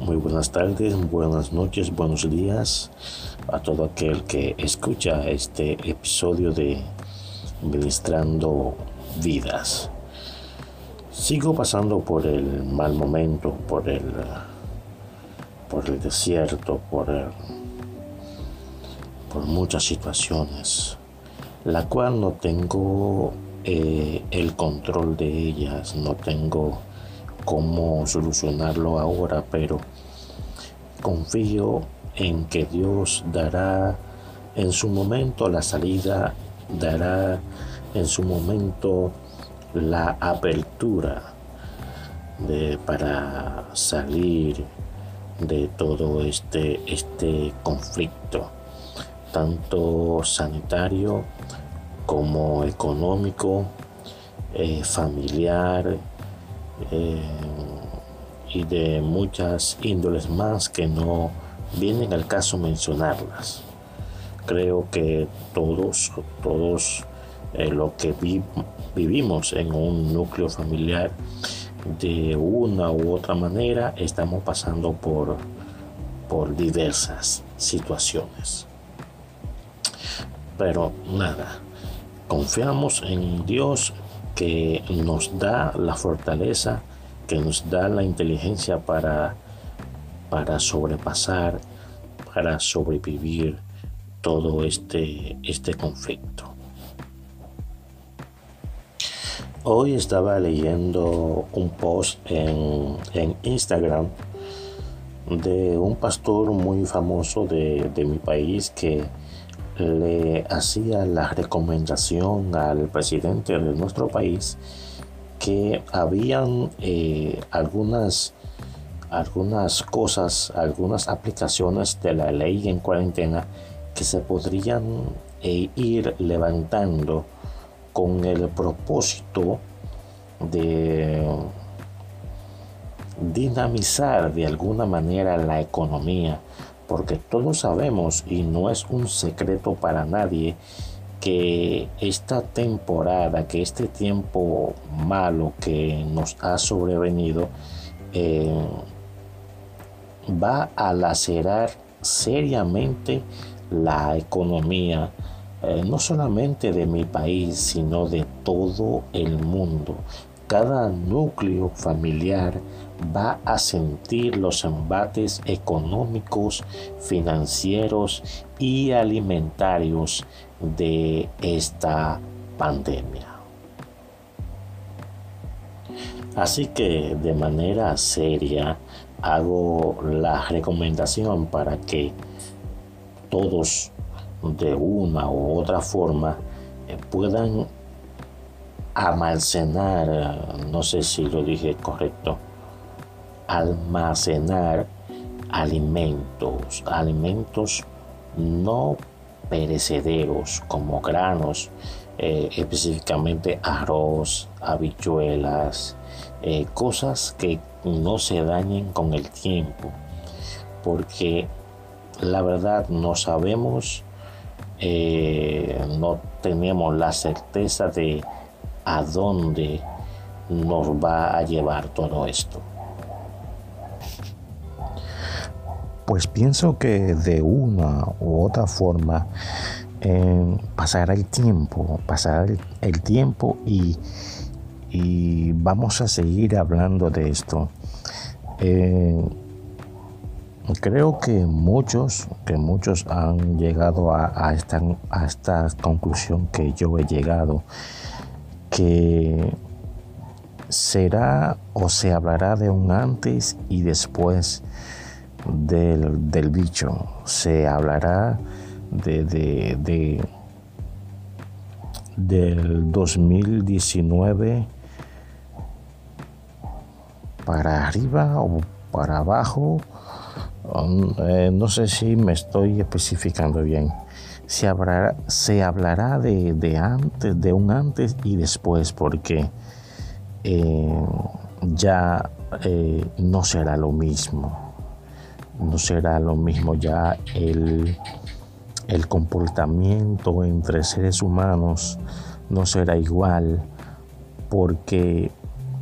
Muy buenas tardes, buenas noches, buenos días a todo aquel que escucha este episodio de Ministrando Vidas. Sigo pasando por el mal momento, por el, por el desierto, por, por muchas situaciones, la cual no tengo eh, el control de ellas, no tengo cómo solucionarlo ahora, pero confío en que Dios dará en su momento la salida, dará en su momento la apertura para salir de todo este, este conflicto, tanto sanitario como económico, eh, familiar eh, y de muchas índoles más que no vienen al caso mencionarlas. Creo que todos, todos eh, lo que vivimos en un núcleo familiar de una u otra manera estamos pasando por, por diversas situaciones. Pero nada, Confiamos en Dios que nos da la fortaleza, que nos da la inteligencia para, para sobrepasar, para sobrevivir todo este, este conflicto. Hoy estaba leyendo un post en, en Instagram de un pastor muy famoso de, de mi país que le hacía la recomendación al presidente de nuestro país que habían eh, algunas, algunas cosas, algunas aplicaciones de la ley en cuarentena que se podrían eh, ir levantando con el propósito de dinamizar de alguna manera la economía porque todos sabemos y no es un secreto para nadie que esta temporada, que este tiempo malo que nos ha sobrevenido, eh, va a lacerar seriamente la economía, eh, no solamente de mi país, sino de todo el mundo. Cada núcleo familiar va a sentir los embates económicos, financieros y alimentarios de esta pandemia. Así que de manera seria hago la recomendación para que todos de una u otra forma eh, puedan almacenar, no sé si lo dije correcto, almacenar alimentos, alimentos no perecederos como granos, eh, específicamente arroz, habichuelas, eh, cosas que no se dañen con el tiempo, porque la verdad no sabemos, eh, no tenemos la certeza de a dónde nos va a llevar todo esto. Pues pienso que de una u otra forma eh, pasará el tiempo, pasará el, tiempo y, vamos a seguir hablando de esto. Eh, creo que muchos, que muchos han llegado a, esta, a esta conclusión que yo he llegado, que será o se hablará de un antes y después del, bicho. Se hablará de, de, del 2019 para arriba o para abajo. Um, eh, no sé si me estoy especificando bien. Se hablará, se hablará de, antes, de un antes y después, porque eh, ya eh, no será lo mismo no será lo mismo ya el, el comportamiento entre seres humanos no será igual porque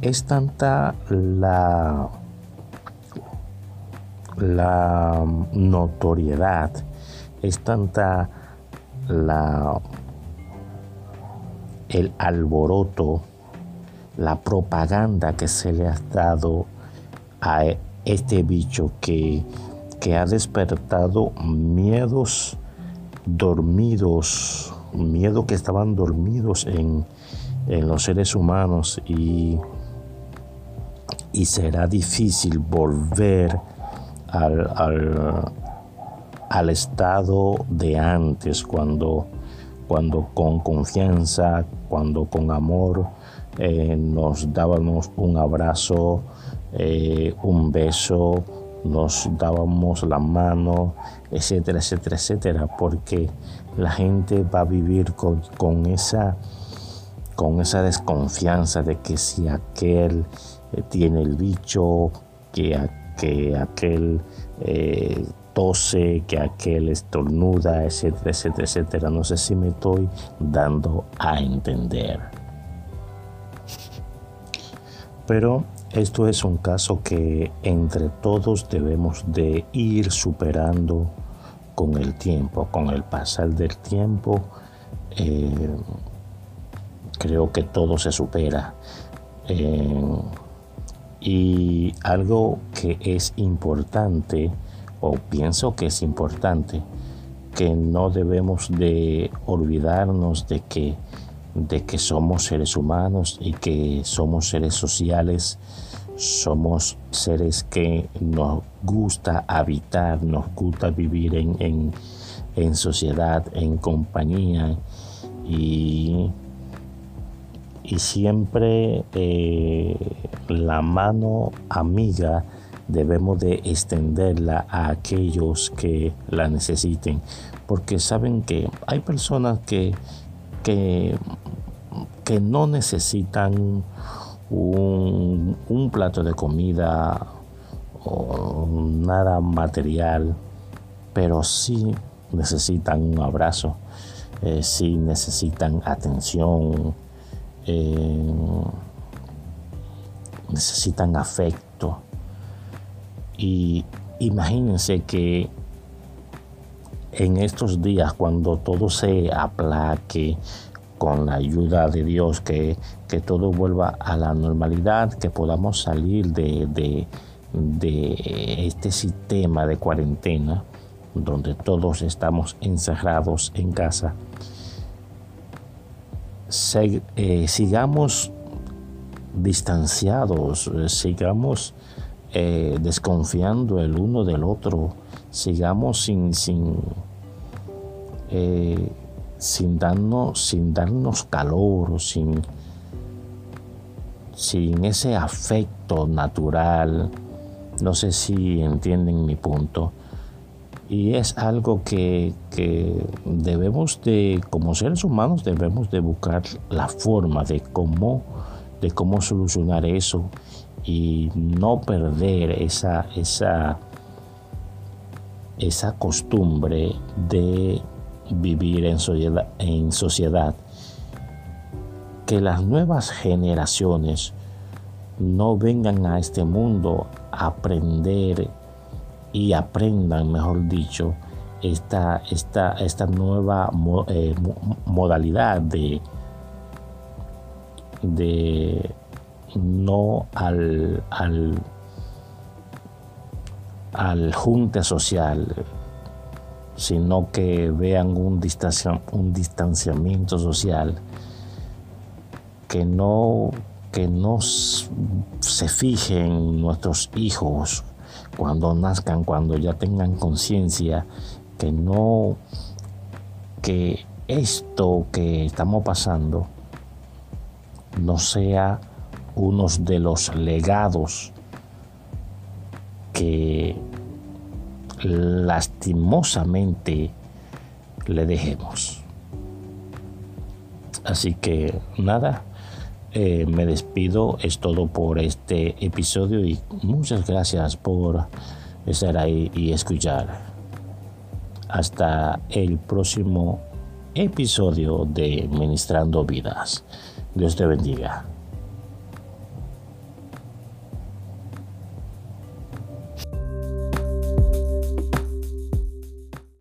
es tanta la la notoriedad, es tanta la el alboroto, la propaganda que se le ha dado a este bicho que, que ha despertado miedos dormidos, miedo que estaban dormidos en, en los seres humanos y, y será difícil volver al, al, al, estado de antes, cuando, cuando con confianza, cuando con amor eh, nos dábamos un abrazo, eh, un beso, nos dábamos la mano, etcétera, etcétera, etcétera, porque la gente va a vivir con, con esa con esa desconfianza de que si aquel eh, tiene el bicho, que, que aquel eh, tose, que aquel estornuda, etcétera, etcétera, etcétera. No sé si me estoy dando a entender. Pero esto es un caso que entre todos debemos de ir superando con el tiempo, con el pasar del tiempo. Eh, creo que todo se supera. Eh, y algo que es importante, o pienso que es importante, que no debemos de olvidarnos de que, de que somos seres humanos y que somos seres sociales, somos seres que nos gusta habitar, nos gusta vivir en, en sociedad, en compañía. Y y siempre eh, la mano amiga debemos de extenderla a aquellos que la necesiten. Porque saben que hay personas que, que, que no necesitan un, plato de comida o nada material pero sí necesitan un abrazo eh, sí necesitan atención eh, necesitan afecto. Y imagínense que en estos días, cuando todo se aplaque, con la ayuda de Dios, que, que todo vuelva a la normalidad, que podamos salir de, de, este sistema de cuarentena, donde todos estamos encerrados en casa. Eh, sigamos distanciados, eh, sigamos eh, desconfiando el uno del otro, sigamos sin, sin, sin, darnos, sin darnos calor, sin, sin ese afecto natural. No sé si entienden mi punto y es algo que, debemos de, como seres humanos, debemos de buscar la forma de cómo, de cómo solucionar eso y no perder esa, esa, esa costumbre de vivir en sociedad, en sociedad. Que las nuevas generaciones no vengan a este mundo a aprender y aprendan, mejor dicho, esta, esta, esta nueva eh, modalidad de, de no al, al, al junte social, sino que vean un, un distanciamiento social, que no, que no se fijen nuestros hijos cuando nazcan, cuando ya tengan conciencia, que no, que esto que estamos pasando no sea uno de los legados que lastimosamente le dejemos. Así que nada, eh, me despido, es todo por este episodio y muchas gracias por estar ahí y escuchar. Hasta el próximo episodio de Ministrando Vidas. Dios te bendiga.